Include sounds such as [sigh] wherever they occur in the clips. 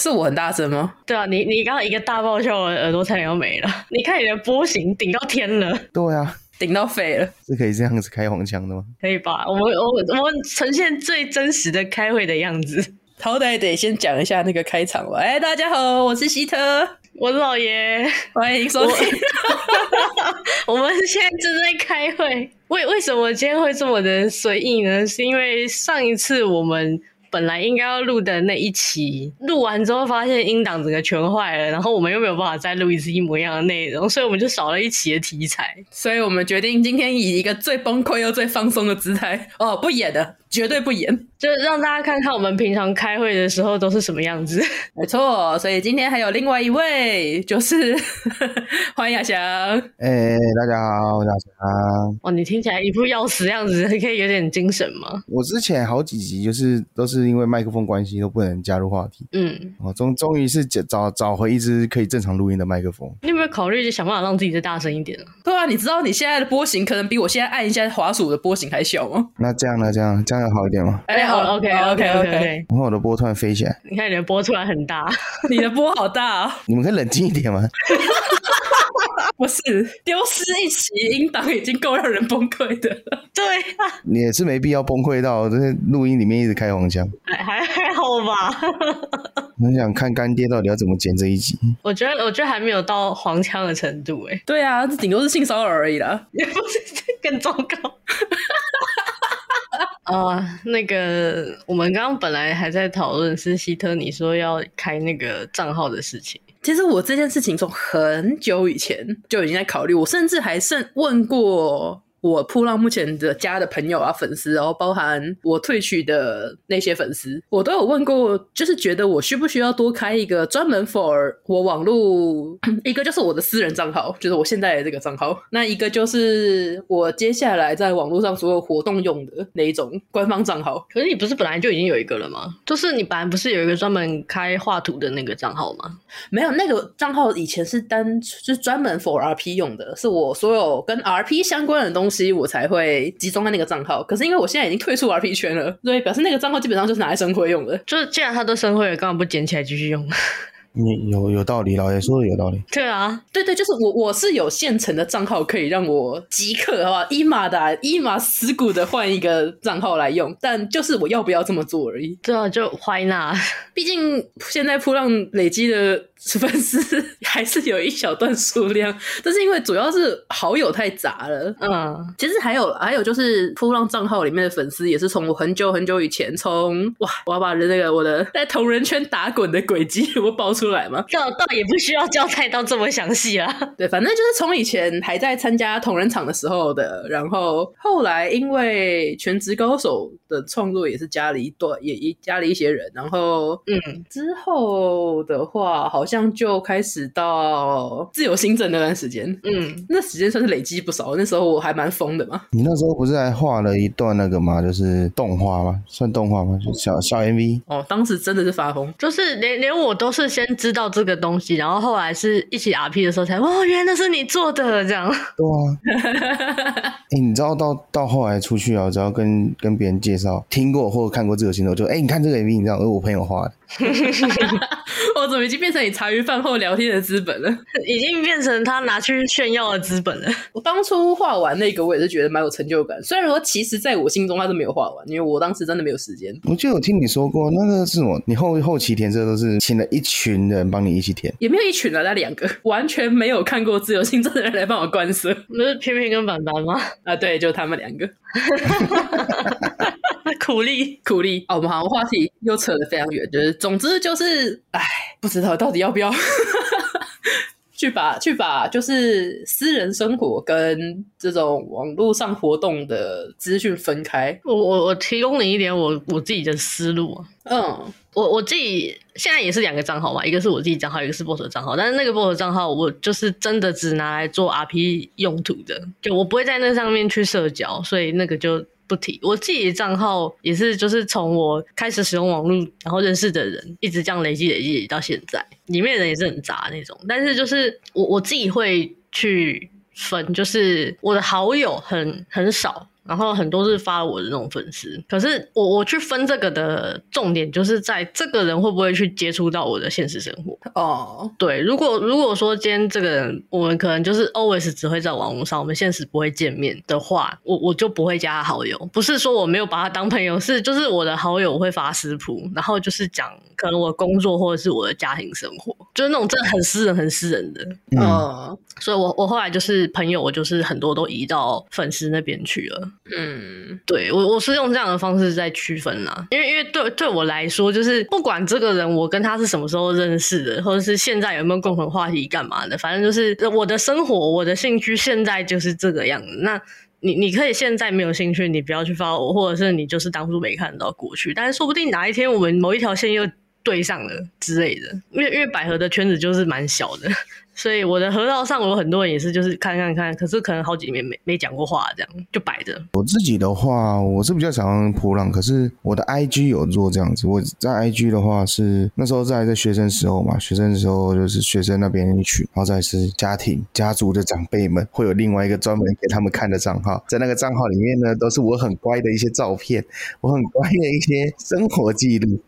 是我很大声吗？对啊，你你刚刚一个大爆笑，我的耳朵差点要没了。[laughs] 你看你的波形顶到天了，对啊，顶到肺了，是可以这样子开黄腔的吗？可以吧？我们我我们呈现最真实的开会的样子。好歹得先讲一下那个开场吧。哎，大家好，我是希特，我是老爷，欢迎收听。我 [laughs] [laughs] 我们现在正在开会。为为什么今天会这么的随意呢？是因为上一次我们。本来应该要录的那一期，录完之后发现音档整个全坏了，然后我们又没有办法再录一次一模一样的内容，所以我们就少了一期的题材，所以我们决定今天以一个最崩溃又最放松的姿态，哦，不演的。绝对不演，就让大家看看我们平常开会的时候都是什么样子。没错，所以今天还有另外一位，就是 [laughs] 欢迎亚翔。哎、欸，大家好，我是亚翔。哦，你听起来一副要死的样子，你可以有点精神吗？我之前好几集就是都是因为麦克风关系都不能加入话题。嗯，哦，终终于是找找回一支可以正常录音的麦克风。你有没有考虑就想办法让自己再大声一点啊？对啊，你知道你现在的波形可能比我现在按一下滑鼠的波形还小吗？那这样呢？这样这样。要好一点吗？哎、欸，好，OK，OK，OK，OK。然后我的波突然飞起来，你看你的波突然很大，[laughs] 你的波好大哦。你们可以冷静一点吗？[laughs] 不是，丢失一期音档已经够让人崩溃的了。[laughs] 对啊，你也是没必要崩溃到这些录音里面一直开黄腔。还还还好吧。[laughs] 很想看干爹到底要怎么剪这一集。我觉得，我觉得还没有到黄腔的程度诶。对啊，这顶多是性骚扰而已啦，[laughs] 也不是更糟糕。啊，uh, 那个，我们刚刚本来还在讨论是希特你说要开那个账号的事情。其实我这件事情从很久以前就已经在考虑，我甚至还甚问过。我铺浪目前的加的朋友啊、粉丝，然后包含我退取的那些粉丝，我都有问过，就是觉得我需不需要多开一个专门 for 我网络，[clears throat] 一个就是我的私人账号，就是我现在的这个账号，那一个就是我接下来在网络上所有活动用的那一种官方账号。可是你不是本来就已经有一个了吗？就是你本来不是有一个专门开画图的那个账号吗？没有，那个账号以前是单就是专门 for RP 用的，是我所有跟 RP 相关的东西。所以我才会集中在那个账号，可是因为我现在已经退出 RP 圈了，所以表示那个账号基本上就是拿来生辉用的。就是既然他都生辉了，干嘛不捡起来继续用？你有有道理，老爷说的有道理。对啊，对对，就是我我是有现成的账号可以让我即刻好吧，一码的一码死骨的换一个账号来用，但就是我要不要这么做而已。对啊，就 why not？毕竟现在扑浪累积的。粉丝还是有一小段数量，但是因为主要是好友太杂了。嗯，其实还有还有就是扑浪账号里面的粉丝也是从我很久很久以前从哇，我要把那个我的在同人圈打滚的轨迹我爆出来吗？倒倒也不需要交代到这么详细啊。[laughs] 对，反正就是从以前还在参加同人场的时候的，然后后来因为全职高手的创作也是加了一段，也一加了一些人，然后嗯，之后的话好像。就开始到自由新政那段时间，嗯，那时间算是累积不少。那时候我还蛮疯的嘛。你那时候不是还画了一段那个吗？就是动画吗？算动画吗？就小小 MV。哦，当时真的是发疯，就是连连我都是先知道这个东西，然后后来是一起 RP 的时候才，哦，原来那是你做的这样。对啊。哎、欸，你知道到到后来出去啊，只要跟跟别人介绍听过或者看过这个星座，就哎、你看这个 MV，你知道，而我朋友画的。[laughs] 我怎么已经变成你茶余饭后聊天的资本了？已经变成他拿去炫耀的资本了。我当初画完那个，我也是觉得蛮有成就感。虽然说，其实在我心中他是没有画完，因为我当时真的没有时间。我记得我听你说过，那个是什么？你后后期填色都是请了一群人帮你一起填，也没有一群人，那两个完全没有看过自由新镇的人来帮我观色。不是偏偏跟板板吗？啊，对，就他们两个。[laughs] [laughs] 苦力苦力哦，我们好像话题又扯得非常远，就是总之就是，哎，不知道到底要不要去把去把就是私人生活跟这种网络上活动的资讯分开。我我我提供你一点我我自己的思路啊，嗯，我我自己现在也是两个账号嘛，一个是我自己账号，一个是 boss 账号，但是那个 boss 账号我就是真的只拿来做 RP 用途的，就我不会在那上面去社交，所以那个就。不提，我自己的账号也是，就是从我开始使用网络，然后认识的人，一直这样累积累积到现在，里面人也是很杂那种。但是就是我我自己会去分，就是我的好友很很少。然后很多是发我的那种粉丝。可是我我去分这个的重点，就是在这个人会不会去接触到我的现实生活。哦，对，如果如果说今天这个人，我们可能就是 always 只会在网络上，我们现实不会见面的话，我我就不会加他好友。不是说我没有把他当朋友，是就是我的好友会发私谱，然后就是讲可能我工作或者是我的家庭生活，就是那种真的很私人、很私人的。嗯，嗯，所以我我后来就是朋友，我就是很多都移到粉丝那边去了。嗯，对我我是用这样的方式在区分啦，因为因为对对我来说，就是不管这个人我跟他是什么时候认识的，或者是现在有没有共同话题干嘛的，反正就是我的生活、我的兴趣现在就是这个样子。那你你可以现在没有兴趣，你不要去发我，或者是你就是当初没看到过去，但是说不定哪一天我们某一条线又对上了之类的，因为因为百合的圈子就是蛮小的。所以我的河道上有很多人也是，就是看看看，可是可能好几年没没讲过话，这样就摆着。我自己的话，我是比较喜欢噗浪，可是我的 IG 有做这样子。我在 IG 的话是那时候在在学生时候嘛，学生时候就是学生那边一群，然后再是家庭家族的长辈们会有另外一个专门给他们看的账号，在那个账号里面呢，都是我很乖的一些照片，我很乖的一些生活记录。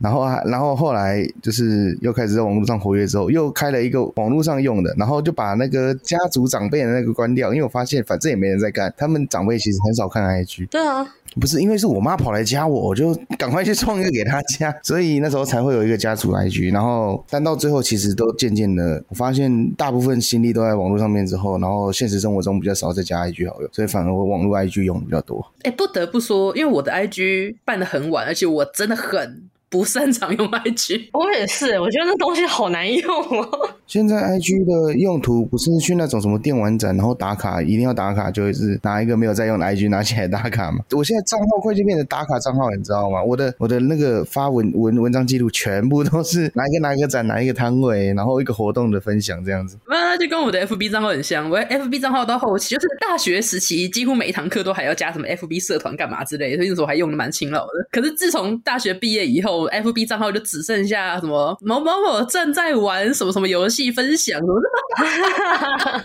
然后啊，然后后来就是又开始在网络上活跃之后，又开了一个网络上用的，然后就把那个家族长辈的那个关掉，因为我发现反正也没人在干，他们长辈其实很少看 IG。对啊，不是因为是我妈跑来加我，我就赶快去创一个给她加，所以那时候才会有一个家族 IG。然后但到最后其实都渐渐的，我发现大部分心力都在网络上面之后，然后现实生活中比较少再加 IG 好友，所以反而我网络 IG 用的比较多。哎，不得不说，因为我的 IG 办的很晚，而且我真的很。不擅长用 IG，我也是，我觉得那东西好难用哦。现在 IG 的用途不是去那种什么电玩展，然后打卡一定要打卡，就是拿一个没有在用的 IG 拿起来打卡嘛。我现在账号快就变成打卡账号，你知道吗？我的我的那个发文文文章记录全部都是哪一个哪一个展哪一个摊位，然后一个活动的分享这样子。那就跟我的 FB 账号很像，我的 FB 账号到后期就是大学时期，几乎每一堂课都还要加什么 FB 社团干嘛之类的，所以那时候还用的蛮勤劳的。可是自从大学毕业以后，FB 账号就只剩下什么某某某正在玩什么什么游戏分享什么的。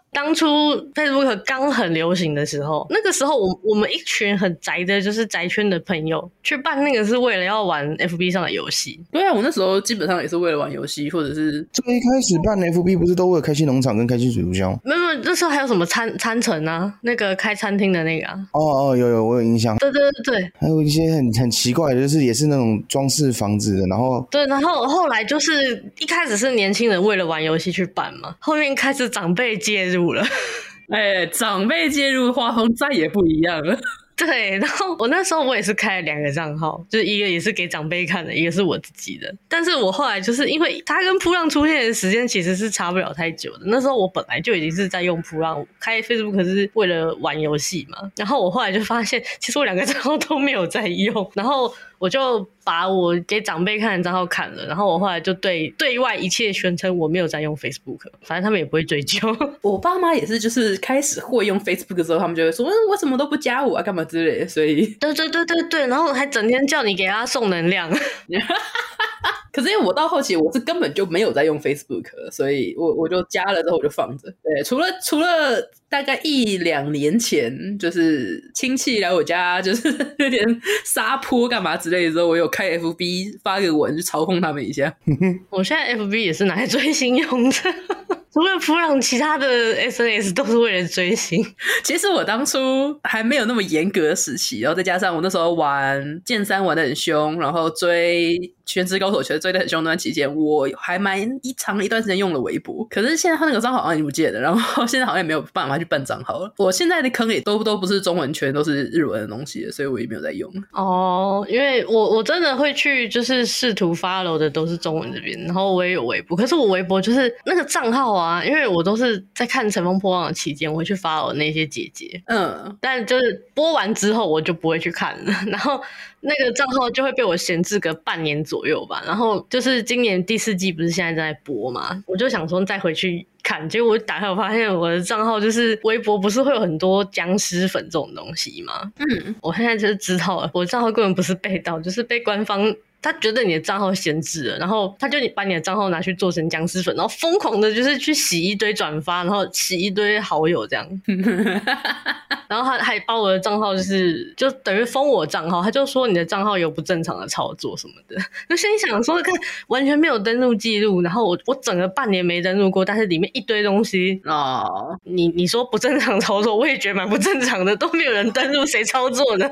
[laughs] 当初 Facebook 刚很流行的时候，那个时候我我们一群很宅的，就是宅圈的朋友去办那个，是为了要玩 FB 上的游戏。对啊，我那时候基本上也是为了玩游戏，或者是最一开始办 FB 不是都为了开心农场跟开心水族箱？没有没有，那时候还有什么餐餐城啊，那个开餐厅的那个啊。哦哦，有有，我有印象。对对对对，还有一些很很奇怪的，就是也是那种装饰房子的，然后对，然后后来就是一开始是年轻人为了玩游戏去办嘛，后面开始长辈介入了。[laughs] 哎、欸，长辈介入，画风再也不一样了。[laughs] 对，然后我那时候我也是开了两个账号，就是一个也是给长辈看的，一个是我自己的。但是我后来就是因为他跟扑浪出现的时间其实是差不了太久的，那时候我本来就已经是在用扑浪，开 Facebook 是为了玩游戏嘛。然后我后来就发现，其实我两个账号都没有在用，然后。我就把我给长辈看的账号砍了，然后我后来就对对外一切宣称我没有在用 Facebook，反正他们也不会追究。[laughs] 我爸妈也是，就是开始会用 Facebook 的时候，他们就会说：“嗯，我什么都不加我啊，干嘛之类的。”所以，对对对对对，然后还整天叫你给他送能量。[laughs] [laughs] 可是因为我到后期我是根本就没有在用 Facebook，所以我我就加了之后我就放着。对，除了除了大概一两年前，就是亲戚来我家，就是 [laughs] 有点撒泼干嘛之类的时候，我有开 FB 发个文去嘲讽他们一下。[laughs] 我现在 FB 也是拿来追星用的。[laughs] 除了普朗，其他的 SNS 都是为了追星。其实我当初还没有那么严格的时期，然后再加上我那时候玩剑三玩的很凶，然后追全职高手全追的很凶那段期间，我还蛮一长一段时间用了微博。可是现在他那个账号好像已经不见了，然后 [laughs] 现在好像也没有办法去办账号了。我现在的坑也都都不是中文圈，都是日文的东西，所以我也没有在用。哦，因为我我真的会去就是试图 follow 的都是中文这边，然后我也有微博，可是我微博就是那个账号啊。啊，因为我都是在看《乘风破浪》的期间，我会去发我那些姐姐，嗯，[laughs] 但就是播完之后我就不会去看了，然后那个账号就会被我闲置个半年左右吧。然后就是今年第四季不是现在在播嘛，我就想说再回去看，结果我打开我发现我的账号就是微博，不是会有很多僵尸粉这种东西吗？嗯，我现在就是知道了，我账号根本不是被盗，就是被官方。他觉得你的账号闲置了，然后他就把你的账号拿去做成僵尸粉，然后疯狂的就是去洗一堆转发，然后洗一堆好友这样。[laughs] 然后他还把我的账号就是就等于封我账号，他就说你的账号有不正常的操作什么的。[laughs] 就心想说看完全没有登录记录，然后我我整个半年没登录过，但是里面一堆东西哦，你你说不正常操作，我也觉得蛮不正常的，都没有人登录，谁操作呢？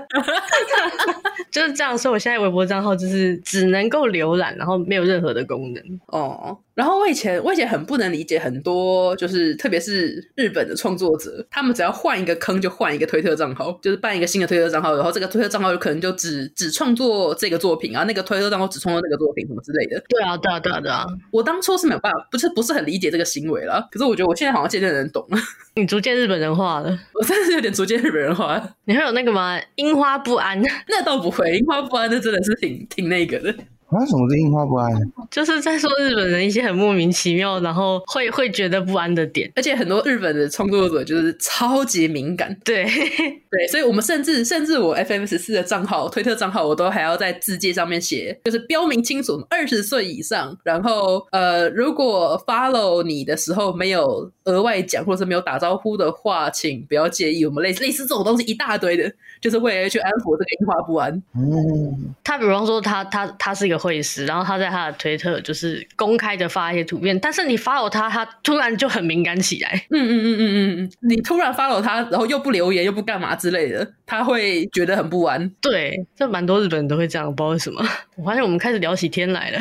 [laughs] 就是这样，所以我现在微博账号就是只能够浏览，然后没有任何的功能哦。然后我以前我以前很不能理解很多，就是特别是日本的创作者，他们只要换一个坑就换一个推特账号，就是办一个新的推特账号，然后这个推特账号有可能就只只创作这个作品，然后那个推特账号只创作那个作品什么之类的。对啊，对啊，对啊，对啊。我当初是没有办法，不是不是很理解这个行为了。可是我觉得我现在好像渐渐能懂了。你逐渐日本人化了，[laughs] 我真的是有点逐渐日本人化了。你会有那个吗？樱花不安？[laughs] 那倒不会，樱花不安那真的是挺挺那个的。啊，什么是樱花不安？就是在说日本人一些很莫名其妙，然后会会觉得不安的点，而且很多日本的创作者就是超级敏感，对 [laughs] 对，所以我们甚至甚至我 FM 十四的账号、推特账号，我都还要在字界上面写，就是标明清楚二十岁以上，然后呃，如果 follow 你的时候没有额外讲或者是没有打招呼的话，请不要介意。我们类似类似这种东西一大堆的，就是为了去安抚这个樱花不安。嗯，他比方说他他他是一个。会师，然后他在他的推特就是公开的发一些图片，但是你 follow 他，他突然就很敏感起来。嗯嗯嗯嗯嗯，你突然 follow 他，然后又不留言，又不干嘛之类的，他会觉得很不安。对，这蛮多日本人都会这样，不知道为什么。[laughs] 我发现我们开始聊起天来了。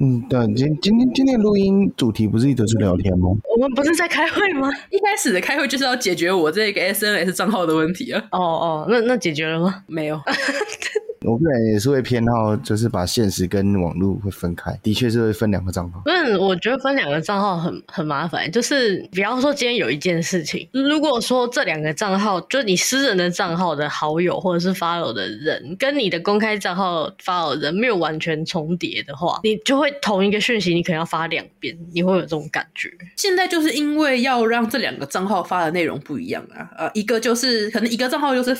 嗯，对，今今天今天录音主题不是一直是聊天吗？[laughs] 我们不是在开会吗？一开始的开会就是要解决我这个 SNS 账号的问题啊。哦哦，那那解决了吗？没有。[laughs] 我个人也是会偏好，就是把现实跟网络会分开，的确是会分两个账号。嗯，我觉得分两个账号很很麻烦，就是比方说今天有一件事情，如果说这两个账号，就你私人的账号的好友或者是 follow 的人，跟你的公开账号 follow 的人没有完全重叠的话，你就会同一个讯息，你可能要发两遍，你会有这种感觉。现在就是因为要让这两个账号发的内容不一样啊，呃，一个就是可能一个账号就是。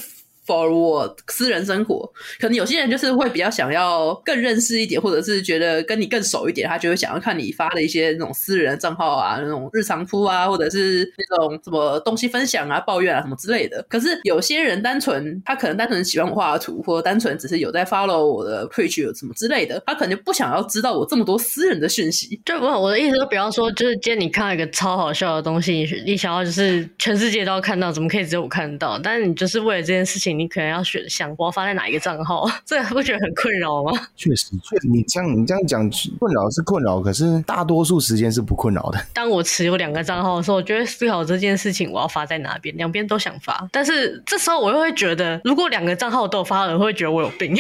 For 我私人生活，可能有些人就是会比较想要更认识一点，或者是觉得跟你更熟一点，他就会想要看你发的一些那种私人的账号啊，那种日常铺啊，或者是那种什么东西分享啊、抱怨啊什么之类的。可是有些人单纯他可能单纯喜欢我画的图，或者单纯只是有在 follow 我的 page 什么之类的，他可能就不想要知道我这么多私人的讯息。就不，我的意思就，比方说，就是今天你看到一个超好笑的东西，你想要就是全世界都要看到，怎么可以只有我看到？但是你就是为了这件事情。你可能要选项，我要发在哪一个账号？[laughs] 这不觉得很困扰吗？确实，确实，你这样你这样讲困扰是困扰，可是大多数时间是不困扰的。[laughs] 当我持有两个账号的时候，我就会思考这件事情我要发在哪边，两边都想发。但是这时候我又会觉得，如果两个账号都有发了，会觉得我有病。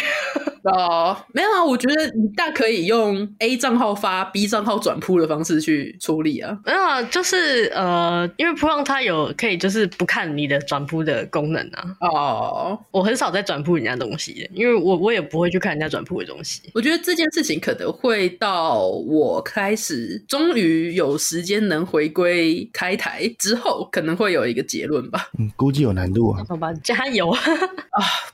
哦，没有啊，我觉得你大可以用 A 账号发 B 账号转铺的方式去处理啊。没有啊，就是呃，因为铺浪它有可以就是不看你的转铺的功能啊。哦，我很少在转铺人家东西，因为我我也不会去看人家转铺的东西。我觉得这件事情可能会到我开始终于有时间能回归开台之后，可能会有一个结论吧。嗯，估计有难度啊。好吧，加油 [laughs] 啊！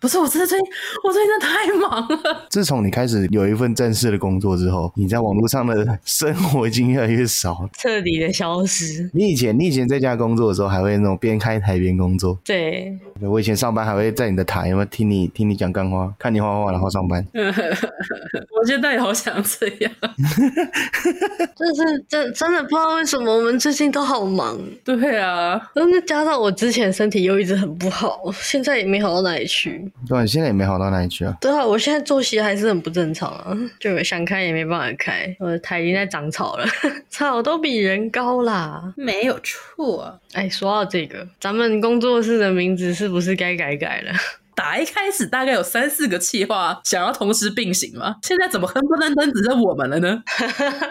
不是，我真的最近我最近真的太忙了。自从你开始有一份正式的工作之后，你在网络上的生活已经越来越少，彻底的消失。你以前，你以前在家工作的时候，还会那种边开台边工作。对，我以前上班还会在你的台，有没有听你听你讲干话，看你画画，然后上班。[laughs] 我现在也好想这样，[laughs] 就是真真的不知道为什么我们最近都好忙。对啊，那加上我之前身体又一直很不好，现在也没好到哪里去。对，现在也没好到哪里去啊。对啊，我现在作息还是很不正常啊，就想开也没办法开。我的台已经在长草了，[laughs] 草都比人高啦，没有错啊。哎，说到这个，咱们工作室的名字是不是该改改了？[laughs] 打一开始大概有三四个企划想要同时并行嘛，现在怎么哼不哚哚只剩我们了呢？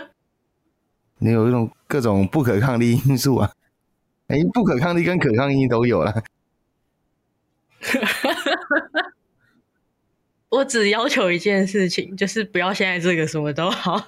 [laughs] 你有一种各种不可抗力因素啊，哎，不可抗力跟可抗力都有了。[laughs] 我只要求一件事情，就是不要现在这个什么都好。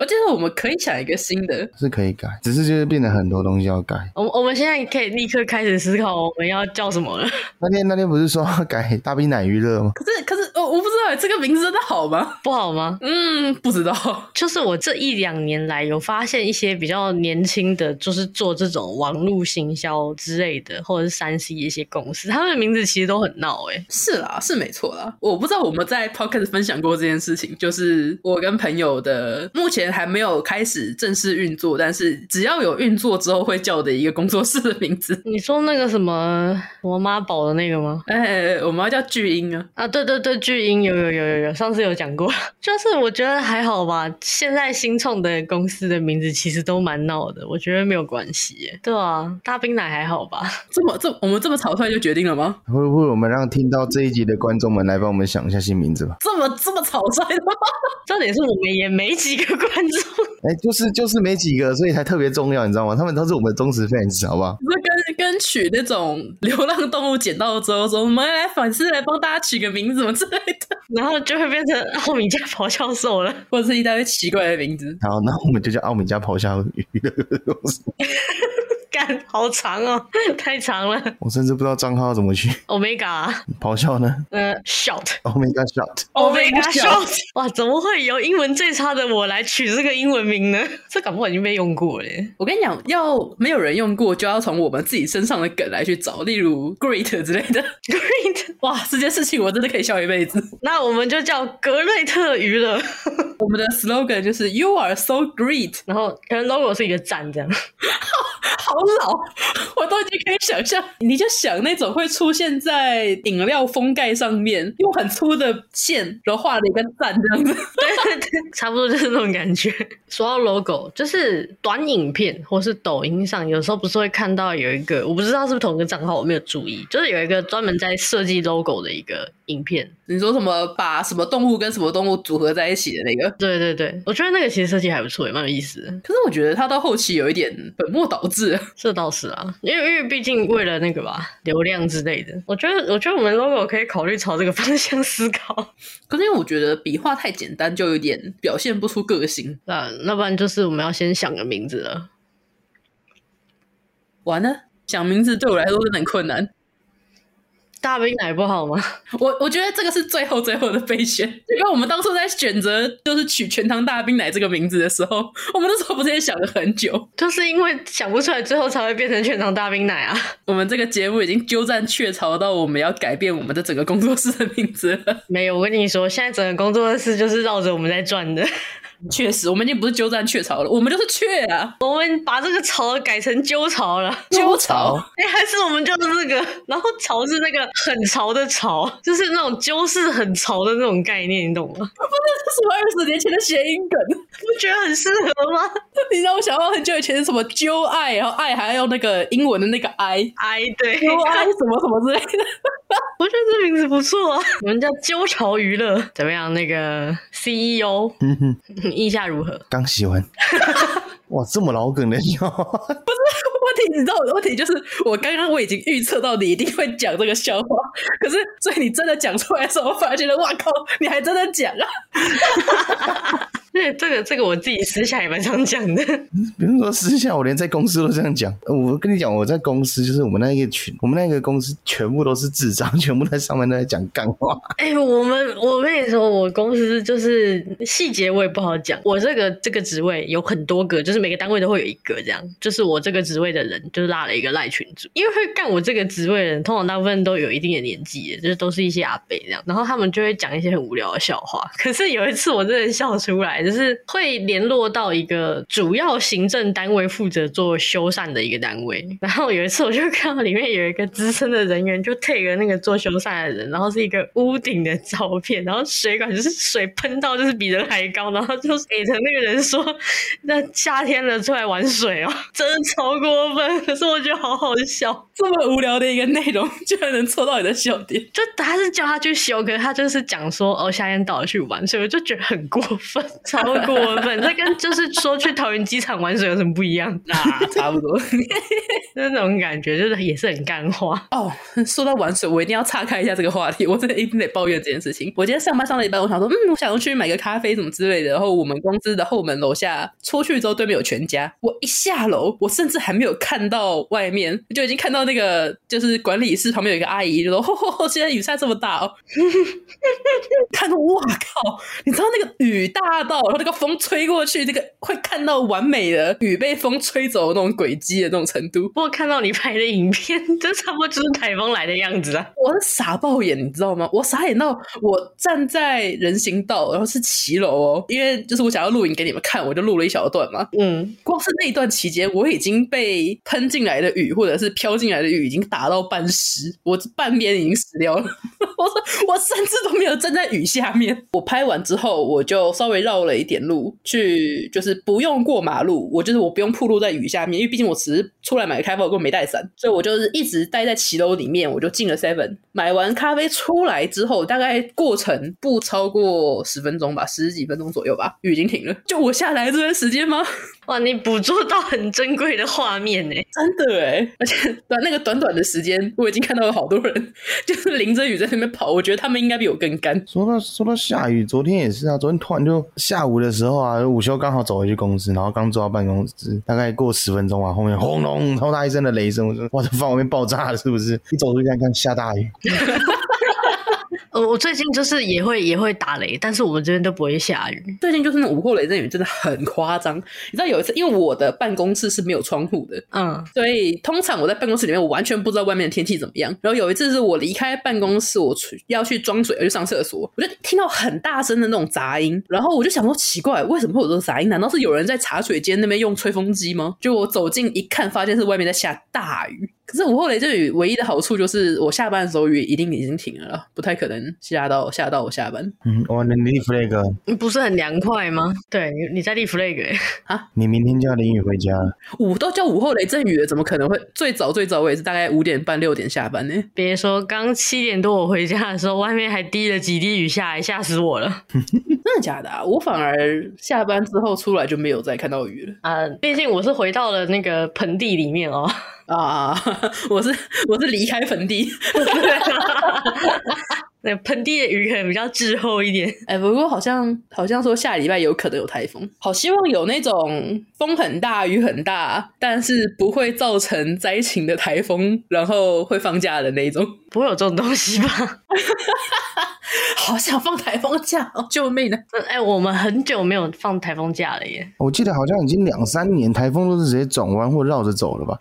我觉得我们可以想一个新的，是可以改，只是就是变得很多东西要改。我我们现在可以立刻开始思考我们要叫什么了。[laughs] 那天那天不是说要改大兵奶娱乐吗？可是可是我，我不知道这个名字真的好吗？不好吗？嗯，不知道。[laughs] 就是我这一两年来有发现一些比较年轻的，就是做这种网络行销之类的，或者是三 C 一些公司，他们的名字其实都很闹哎。是啦，是没错啦。我不知道我们在 Podcast 分享过这件事情，就是我跟朋友的目前还没有开始正式运作，但是只要有运作之后会叫的一个工作室的名字。你说那个什么我妈宝的那个吗？哎，哎，哎，我们要叫巨婴啊！啊，对对对，巨婴有有有有有，上次有讲过。就是我觉得还好吧，现在新创的公司的名字其实都蛮闹的，我觉得没有关系耶。对啊，大冰奶还好吧？这么这我们这么草率就决定了吗？会不会我们让听到这一集的观众们来帮我们想一下新名字吧？这么这么草率的吗？[laughs] 重点是我们也没几个观众，哎，就是就是没几个，所以才特别重要，你知道吗？他们都是我们的忠实 fans，好不好？跟跟取那种 [laughs] 流浪动物捡到之后说，我们来粉丝来帮大家取个名字什么之类的，[laughs] 然后就会变成奥米加咆哮兽了，或者是一大堆奇怪的名字。好，那我们就叫奥米加咆哮鱼 [laughs] 干好长哦，[laughs] 太长了。我甚至不知道账号怎么去。Omega 咆哮呢？呃，shout。Omega shout。Omega shout。哇，怎么会由英文最差的我来取这个英文名呢？这搞不好已经被用过了。我跟你讲，要没有人用过，就要从我们自己身上的梗来去找，例如 Great 之类的。Great，[laughs] 哇，这件事情我真的可以笑一辈子。那我们就叫格瑞特娱乐。我们的 slogan 就是 You are so great，然后可能 logo 是一个赞这样。[laughs] 好老，[laughs] 我都已经可以想象，你就想那种会出现在饮料封盖上面，用很粗的线，然后画了一个赞这样子。对对对，差不多就是那种感觉。[laughs] 说到 logo，就是短影片或是抖音上，有时候不是会看到有一个，我不知道是不是同一个账号，我没有注意，就是有一个专门在设计 logo 的一个影片。你说什么把什么动物跟什么动物组合在一起的那个？[laughs] 对对对，我觉得那个其实设计还不错，也蛮有意思的。可是我觉得它到后期有一点本末倒置。这倒是啊，因为因为毕竟为了那个吧，流量之类的，我觉得我觉得我们 logo 可以考虑朝这个方向思考。可是因为我觉得笔画太简单，就有点表现不出个性。那那不然就是我们要先想个名字了。完了，想名字对我来说真的很困难。大冰奶不好吗？我我觉得这个是最后最后的备选，因为我们当初在选择就是取全糖大冰奶这个名字的时候，我们那时候不是也想了很久，就是因为想不出来，最后才会变成全糖大冰奶啊。我们这个节目已经鸠占鹊巢到我们要改变我们的整个工作室的名字了。没有，我跟你说，现在整个工作室就是绕着我们在转的。确实，我们已经不是鸠占鹊巢了，我们就是鹊啊！我们把这个巢改成鸠巢了，鸠巢。[laughs] 哎、欸，还是我们就是这个，然后巢是那个很潮的潮，就是那种鸠是很潮的那种概念，你懂吗？不是，这是我二十年前的谐音梗，不觉得很适合吗？[laughs] 你让我想到很久以前是什么鸠爱，然后爱还要用那个英文的那个 i i 对，鸠爱什么什么之类的。[laughs] 我觉得这名字不错啊，我们叫鸠巢娱乐，怎么样？那个 CEO。意下如何？[laughs] 刚洗完。[laughs] 哇，这么老梗的笑话，[laughs] 不是问题，你知道我的问题就是，我刚刚我已经预测到你一定会讲这个笑话，可是所以你真的讲出来的时候，我反而觉得哇靠，你还真的讲啊！[laughs] 对，这个这个我自己私下也蛮常讲的。[laughs] 比如说私下，我连在公司都这样讲。我跟你讲，我在公司就是我们那个群，我们那个公司全部都是智障，[laughs] 全部在上面都在讲干话。哎、欸，我们我跟你说，我公司就是细节我也不好讲。我这个这个职位有很多个，就是每个单位都会有一个这样。就是我这个职位的人，就是拉了一个赖群主，因为会干我这个职位的人，通常大部分都有一定的年纪的，就是都是一些阿伯这样。然后他们就会讲一些很无聊的笑话。可是有一次我真的笑出来。就是会联络到一个主要行政单位负责做修缮的一个单位，然后有一次我就看到里面有一个资深的人员就 take 那个做修缮的人，然后是一个屋顶的照片，然后水管就是水喷到就是比人还高，然后就给成那个人说，那夏天了出来玩水哦，真的超过分，可是我觉得好好笑，这么无聊的一个内容居然能戳到你的笑点，就他是叫他去修，可是他就是讲说哦夏天到了去玩，所以我就觉得很过分。超过分。这跟就是说去桃园机场玩水有什么不一样？[laughs] 啊，差不多，就 [laughs] 是那种感觉，就是也是很干花。哦，说到玩水，我一定要岔开一下这个话题，[laughs] 我真的一定得抱怨这件事情。我今天上班上了一半，我想说，嗯，我想要去买个咖啡什么之类的。然后我们公司的后门楼下出去之后，对面有全家。我一下楼，我甚至还没有看到外面，就已经看到那个就是管理室旁边有一个阿姨，就说：“吼吼吼，现在雨下这么大哦！”看到，哇靠！你知道那个雨大到，然后那个风吹过去，那个会看到完美的雨被风吹走的那种轨迹的那种程度。我看到你拍的影片，这差不多就是台风来的样子啊！[laughs] 我是傻爆眼，你知道吗？我傻眼到我站在人行道，然后是骑楼哦，因为就是我想要录影给你们看，我就录了一小段嘛。嗯，光是那一段期间，我已经被喷进来的雨或者是飘进来的雨已经打到半湿，我半边已经死掉了。[laughs] 我说我甚至都没有站在雨下面。我拍完之后，我就稍微绕了一点路去，就是不用过马路，我就是我不用暴露在雨下面，因为毕竟我只是出来买个咖啡，我没带伞，所以我就是一直待在骑楼里面。我就进了 Seven，买完咖啡出来之后，大概过程不超过十分钟吧，十几分钟左右吧，雨已经停了。就我下来这段时间吗？哇，你捕捉到很珍贵的画面呢，真的哎！而且短那个短短的时间，我已经看到了好多人 [laughs] 就是淋着雨在那边跑，我觉得他们应该比我更干。说到说到下雨，昨天也是啊，昨天突然就下午的时候啊，午休刚好走回去公司，然后刚坐到办公室，大概过十分钟啊，后面轰隆超大一声的雷声，我说哇，这房外面爆炸了是不是？一走出去看看下大雨。[laughs] 呃，我最近就是也会也会打雷，但是我们这边都不会下雨。最近就是那午后雷阵雨真的很夸张。你知道有一次，因为我的办公室是没有窗户的，嗯，所以通常我在办公室里面，我完全不知道外面的天气怎么样。然后有一次是我离开办公室，我去要去装水，要去上厕所，我就听到很大声的那种杂音，然后我就想说奇怪，为什么会有这种杂音？难道是有人在茶水间那边用吹风机吗？就我走近一看，发现是外面在下大雨。可是午后雷阵雨唯一的好处就是，我下班的时候雨一定已经停了啦，不太可能下到下到我下班。嗯，我能立 flag，不是很凉快吗？对，你你在立 flag 啊？你明天就要淋雨回家？午都叫午后雷阵雨了，怎么可能会最早最早我也是大概五点半六点下班呢？别说刚七点多我回家的时候，外面还滴了几滴雨下来，吓死我了。[laughs] [laughs] 真的假的啊？我反而下班之后出来就没有再看到雨了。啊，毕竟我是回到了那个盆地里面哦。啊啊，[laughs] 我是我是离开盆地，[laughs] 那 [laughs] 盆地的雨可能比较滞后一点。哎、欸，不过好像好像说下礼拜有可能有台风，好希望有那种风很大、雨很大，但是不会造成灾情的台风，然后会放假的那种。不会有这种东西吧？好想放台风假哦！救命呢！哎、欸，我们很久没有放台风假了耶。我记得好像已经两三年，台风都是直接转弯或绕着走了吧？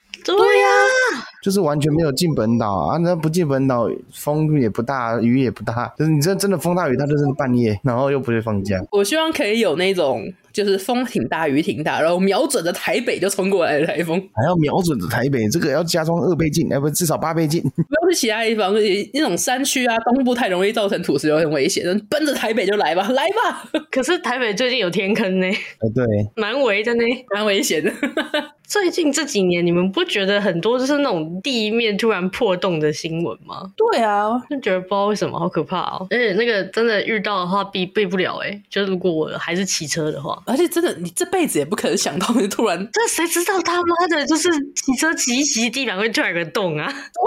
就是完全没有进本岛啊！那不进本岛，风也不大，雨也不大，就是你这真的风大雨大，就是半夜，然后又不会放假。我希望可以有那种。就是风挺大，雨挺大，然后瞄准着台北就冲过来的台风，还要瞄准着台北，这个要加装二倍镜，要不至少八倍镜。不要去其他地方，那种山区啊，东部太容易造成土石流，很危险。奔着台北就来吧，来吧。可是台北最近有天坑呢，哎，对，蛮危的呢，蛮危险的。最近这几年，你们不觉得很多就是那种地面突然破洞的新闻吗？对啊，就觉得不知道为什么，好可怕哦。而且那个真的遇到的话避避不了哎，就如果我还是骑车的话，而且真的你这辈子也不可能想到，你突然这谁知道他妈的，就是骑车骑一骑地板会突然有个洞啊？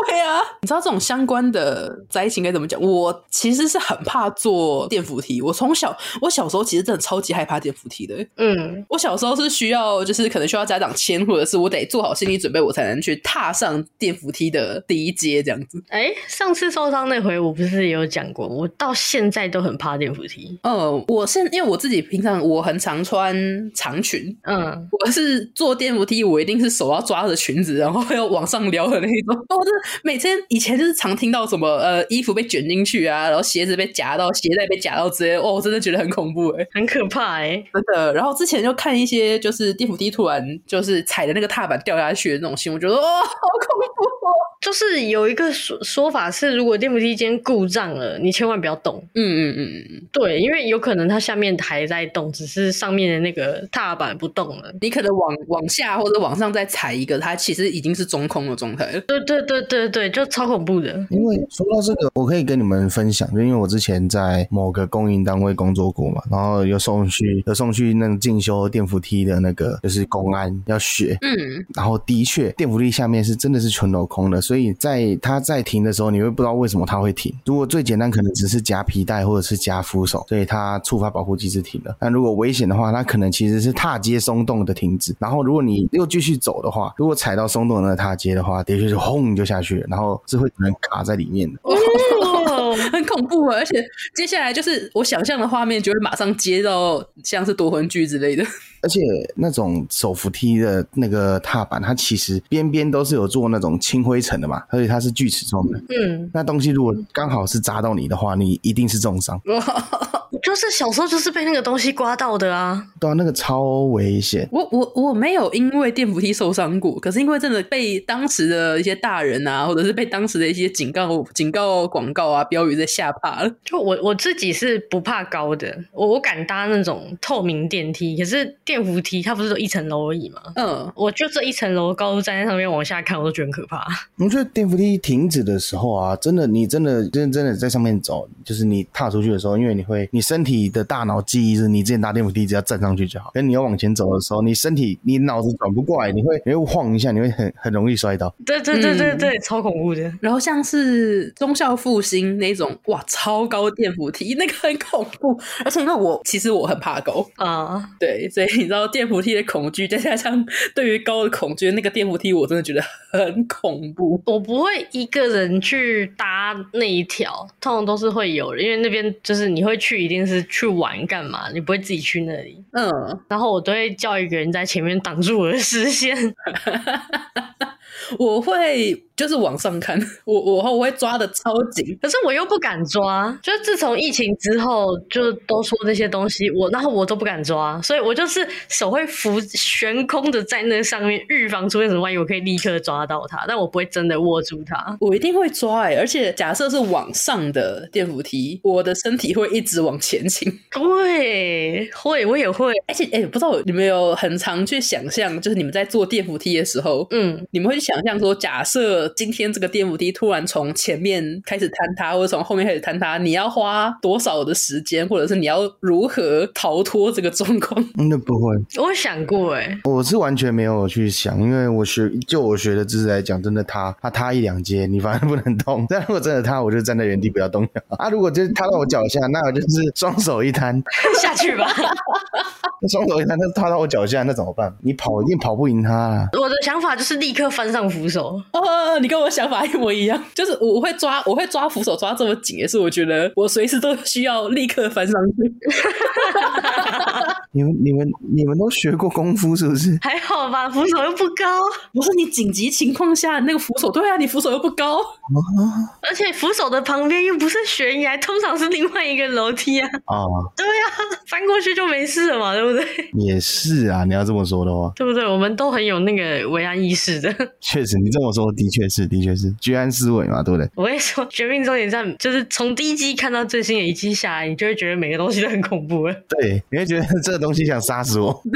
对啊，你知道这种相关的灾情该怎么讲？我其实是很怕坐电扶梯，我从小我小时候其实真的超级害怕电扶梯的。嗯，我小时候是需要就是可能需要家长牵。或者是我得做好心理准备，我才能去踏上电扶梯的第一阶，这样子。哎、欸，上次受伤那回，我不是也有讲过，我到现在都很怕电扶梯。嗯，我现因为我自己平常我很常穿长裙，嗯，我是坐电扶梯，我一定是手要抓着裙子，然后要往上撩的那一种。我就是每天以前就是常听到什么呃衣服被卷进去啊，然后鞋子被夹到，鞋带被夹到之类，哦，我真的觉得很恐怖哎、欸，很可怕哎、欸，真的。然后之前就看一些就是电扶梯突然就是踩。踩着那个踏板掉下去的那种心，我觉得哦，好恐怖。就是有一个说说法是，如果电扶梯间故障了，你千万不要动。嗯嗯嗯嗯，对，因为有可能它下面还在动，只是上面的那个踏板不动了。你可能往往下或者往上再踩一个，它其实已经是中空的状态了。对对对对对，就超恐怖的。因为说到这个，我可以跟你们分享，就因为我之前在某个供应单位工作过嘛，然后有送去有送去那个进修电扶梯的那个，就是公安要学。嗯，然后的确，电扶梯下面是真的是全镂空的。所所以在它在停的时候，你会不知道为什么它会停。如果最简单，可能只是夹皮带或者是夹扶手，所以它触发保护机制停了。那如果危险的话，它可能其实是踏阶松动的停止。然后如果你又继续走的话，如果踩到松动的那个踏阶的话，的确是轰就下去了，然后是会可能卡在里面的。哦，很恐怖啊！而且接下来就是我想象的画面，就会马上接到像是夺魂锯之类的。而且那种手扶梯的那个踏板，它其实边边都是有做那种轻灰尘的嘛，而且它是锯齿状的。嗯，那东西如果刚好是扎到你的话，你一定是重伤。就是小时候就是被那个东西刮到的啊。对啊，那个超危险。我我我没有因为电扶梯受伤过，可是因为真的被当时的一些大人啊，或者是被当时的一些警告警告广告啊标语在吓怕了。就我我自己是不怕高的，我我敢搭那种透明电梯，可是。电扶梯它不是说一层楼而已吗？嗯，我就这一层楼高度站在上面往下看，我都觉得很可怕。[laughs] 我觉得电扶梯停止的时候啊，真的，你真的真真的在上面走，就是你踏出去的时候，因为你会，你身体的大脑记忆是你之前搭电扶梯只要站上去就好。跟你要往前走的时候，你身体你脑子转不过来，你会你会晃一下，你会很很容易摔倒。对对对对对，嗯、超恐怖的。然后像是忠孝复兴那种哇，超高电扶梯那个很恐怖，而且因为我其实我很怕高啊，对，所以。你知道电扶梯的恐惧，再加上对于高的恐惧，那个电扶梯我真的觉得很恐怖。我不会一个人去搭那一条，通常都是会有人，因为那边就是你会去，一定是去玩干嘛，你不会自己去那里。嗯，然后我都会叫一个人在前面挡住我的视线。[laughs] 我会就是往上看，我我我会抓的超紧，可是我又不敢抓。就自从疫情之后，就都说那些东西，我然后我都不敢抓，所以我就是手会浮悬空的在那上面，预防出现什么万一，我可以立刻抓到它，但我不会真的握住它。我一定会抓哎、欸，而且假设是往上的电扶梯，我的身体会一直往前倾。[laughs] 对，会我也会。而且哎，不知道你们有很常去想象，就是你们在坐电扶梯的时候，嗯，你们会去想。象说，假设今天这个电扶梯突然从前面开始坍塌，或者从后面开始坍塌，你要花多少的时间，或者是你要如何逃脱这个状况？[laughs] 那不会，我想过哎，我是完全没有去想，因为我学就我学的知识来讲，真的塌，它塌一两阶，你反而不能动。[laughs] 但如果真的塌，我就站在原地不要动。啊，如果就是塌到我脚下，那我就是双手一摊 [laughs] 下去吧。那双手一摊，那塌到我脚下，那怎么办？你跑一定跑不赢他啊。我的想法就是立刻翻上扶手。哦，你跟我想法一模一样，就是我会抓，我会抓扶手抓这么紧，也是我觉得我随时都需要立刻翻上去。[laughs] 你们、你们、你们都学过功夫是不是？还好吧，扶手又不高。不是你紧急情况下那个扶手，对啊，你扶手又不高，而且扶手的旁边又不是悬崖，通常是另外一个楼梯啊。啊，[laughs] 对啊，翻过去就没事了嘛，对不对？也是啊，你要这么说的话，对不对？我们都很有那个维安意识的。确实，你这么说的确是，的确是居安思危嘛，对不对？我跟你说，《绝命终点站》就是从第一季看到最新的一季下来，你就会觉得每个东西都很恐怖了。对，你会觉得这个东西想杀死我。[laughs]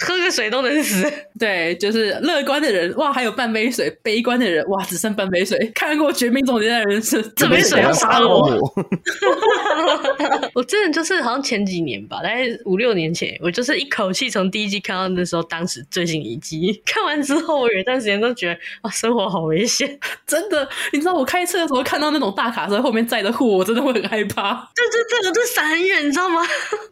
喝个水都能死，[laughs] 对，就是乐观的人哇，还有半杯水；悲观的人哇，只剩半杯水。看过《绝命终结站》的人是这杯水要杀了我。[laughs] [laughs] 我真的就是好像前几年吧，大概五六年前，我就是一口气从第一季看到那时候，当时最新一季看完之后，我有一段时间都觉得哇，生活好危险，真的。你知道我开车的时候看到那种大卡车后面载的货，我真的会很害怕。对对对，我就闪很远，你知道吗？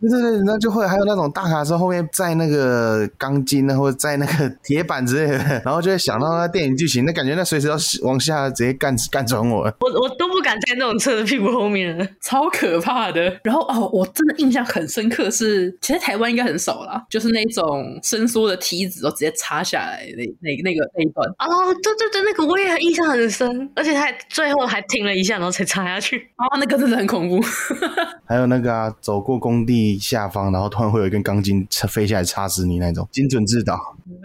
对对对，那就会还有那种大卡车后面载那个。钢筋呢，或者在那个铁板之类的，然后就会想到那电影剧情，那感觉那随时要往下直接干干穿我。我我都不敢在那种车的屁股后面了，[laughs] 超可怕的。然后哦，我真的印象很深刻是，其实台湾应该很少啦，就是那种伸缩的梯子都直接插下来那那那个那一段。哦，对对对，那个我也印象很深，而且他还最后还停了一下，然后才插下去。啊、哦，那个真的很恐怖。[laughs] 还有那个啊，走过工地下方，然后突然会有一根钢筋飞下来插死你。那种，精准制导。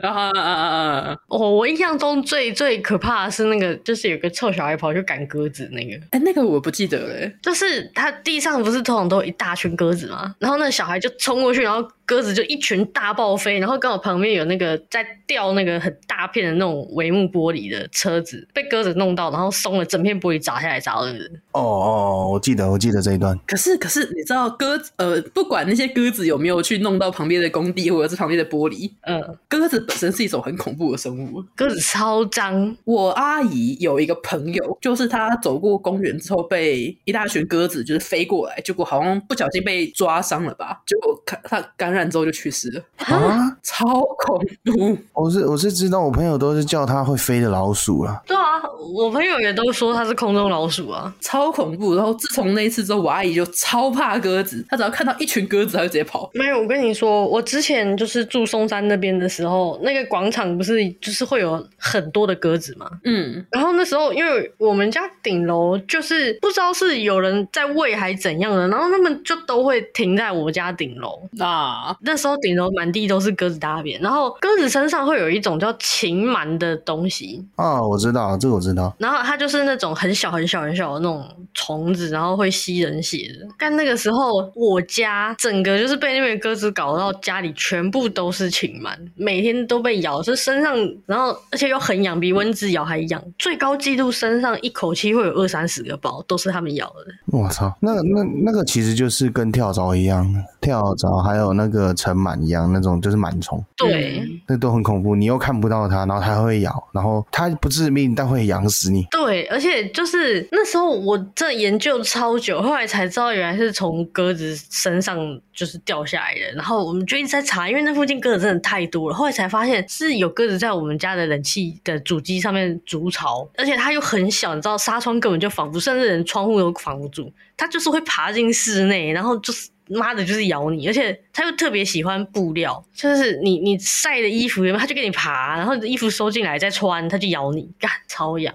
啊啊啊啊啊！哦，我印象中最最可怕的是那个，就是有个臭小孩跑去赶鸽子那个。哎、欸，那个我不记得了。就是他地上不是通常都有一大群鸽子吗？然后那个小孩就冲过去，然后鸽子就一群大爆飞，然后刚好旁边有那个在吊那个很大片的那种帷幕玻璃的车子，被鸽子弄到，然后松了，整片玻璃砸下来砸到人。哦哦，我记得，我记得这一段。可是可是你知道鸽子呃，不管那些鸽子有没有去弄到旁边的工地或者是旁边的玻璃，嗯，鸽子本身是一种很恐怖的生物，鸽子超脏。我阿姨有一个朋友，就是他走过公园之后，被一大群鸽子就是飞过来，结果好像不小心被抓伤了吧？结果他他感染之后就去世了啊，超恐怖！我是我是知道，我朋友都是叫它会飞的老鼠啊。对啊，我朋友也都说它是空中老鼠啊，超恐怖。然后自从那一次之后，我阿姨就超怕鸽子，她只要看到一群鸽子，她就直接跑。没有，我跟你说，我之前就是住松山那边的时候，那个广场不是就是会有很多的鸽子嘛？嗯，然后那时候因为我们家顶楼就是不知道是有人在喂还是怎样的，然后他们就都会停在我家顶楼啊。那时候顶楼满地都是鸽子大便，然后鸽子身上会有一种叫禽螨的东西啊，我知道，这个我知道。然后它就是那种很小很小很小的那种虫子，然后会吸人血的。但那个时候我家整个就是被那边鸽子搞到家里全部都是禽螨，每天都被咬，是身上，然后而且又很痒，比蚊子咬还痒。最高纪录身上一口气会有二三十个包，都是他们咬的。我操，那那那个其实就是跟跳蚤一样，跳蚤还有那个尘螨一样，那种就是螨虫。对，那都很恐怖，你又看不到它，然后它会咬，然后它不致命，但会痒死你。对，而且就是那时候我这研究超久，后来才知道原来是从鸽子身上就是掉下来的。然后我们就一直在查，因为那附近鸽子真的太多了。后来才发现是有鸽子在我们家的冷气的主机上面筑巢，而且它又很小，你知道纱窗根本就防不，甚至连窗户都防不住。它就是会爬进室内，然后就是妈的，就是咬你。而且它又特别喜欢布料，就是你你晒的衣服，它就给你爬，然后你的衣服收进来再穿，它就咬你，干超痒。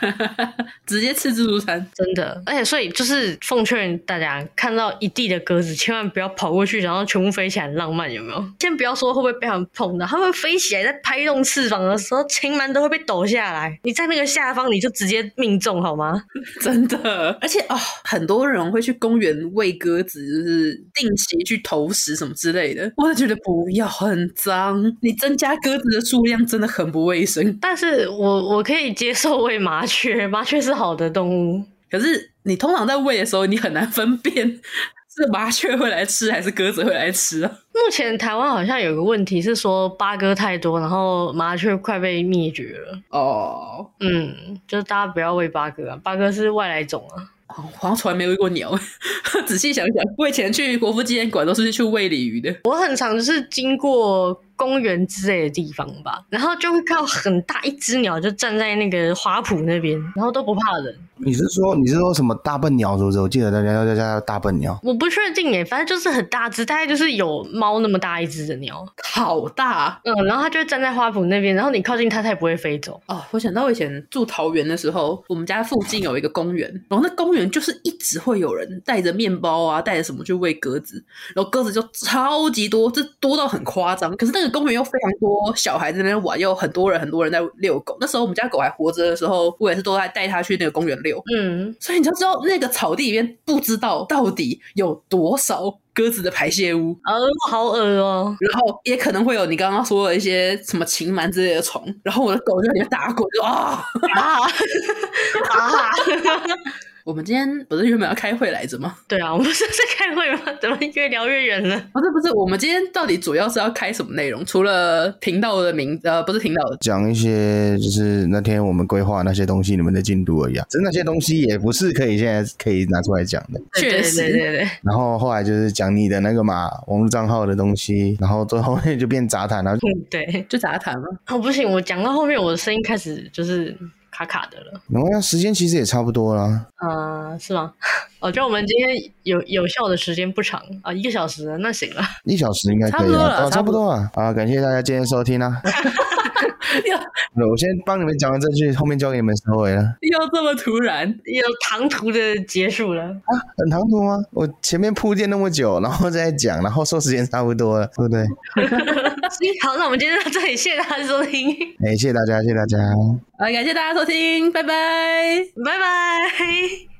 [laughs] 直接吃自助餐，真的，而且所以就是奉劝大家，看到一地的鸽子，千万不要跑过去，然后全部飞起来，浪漫有没有？先不要说会不会被他们碰到，他们飞起来在拍动翅膀的时候，禽螨都会被抖下来，你在那个下方，你就直接命中好吗？[laughs] 真的，而且哦，很多人会去公园喂鸽子，就是定期去投食什么之类的，我就觉得不要，很脏，你增加鸽子的数量真的很不卫生。但是我我可以接受喂马。麻雀，[laughs] 麻雀是好的动物，可是你通常在喂的时候，你很难分辨 [laughs] 是麻雀会来吃还是鸽子会来吃啊。目前台湾好像有个问题是说八哥太多，然后麻雀快被灭绝了。哦，oh. 嗯，就是大家不要喂八哥啊，八哥是外来种啊。哦，好像从来没喂过鸟。[laughs] 仔细想想，我以前去国父纪念馆都是去喂鲤鱼的。我很常就是经过。公园之类的地方吧，然后就会看到很大一只鸟就站在那个花圃那边，然后都不怕人。你是说你是说什么大笨鸟是不是？我记得大家要叫叫大笨鸟。我不确定哎，反正就是很大只，大概就是有猫那么大一只的鸟，好大。嗯，然后它就会站在花圃那边，然后你靠近它，它也不会飞走。哦，我想到我以前住桃园的时候，我们家附近有一个公园，然后那公园就是一直会有人带着面包啊，带着什么去喂鸽子，然后鸽子就超级多，这多到很夸张。可是那个公园又非常多小孩在那边玩，又很多人很多人在遛狗。那时候我们家狗还活着的时候，我也是都在带它去那个公园遛。嗯，所以你就知道那个草地里面不知道到底有多少鸽子的排泄物。哦，好恶哦。然后也可能会有你刚刚说的一些什么禽螨之类的虫。然后我的狗就在里面打滚，啊啊啊！[laughs] 我们今天不是原本要开会来着吗？[laughs] 对啊，我们不是在开会吗？怎么越聊越远了？不是不是，我们今天到底主要是要开什么内容？除了频道的名呃，不是频道的，讲一些就是那天我们规划那些东西，你们的进度而已啊。其实那些东西也不是可以现在可以拿出来讲的。确实，对对对对。然后后来就是讲你的那个嘛，网络账号的东西，然后最后面就变杂谈了。嗯，对，就杂谈了。哦，不行，我讲到后面，我的声音开始就是。卡卡的了，然后时间其实也差不多啦。嗯、呃，是吗？我觉得我们今天有有效的时间不长啊，一个小时，那行了，一小时应该可以了，差不多了，差不多了啊！感谢大家今天收听啊。[laughs] [laughs] 又我先帮你们讲完这句，后面交给你们收尾了。又这么突然，有唐突的结束了啊？很唐突吗？我前面铺垫那么久，然后再讲，然后说时间差不多了，对不对？[laughs] 好，那我们今天到这里，谢谢大家收听。哎，谢谢大家，谢谢大家。好，感谢大家收听，拜拜，拜拜。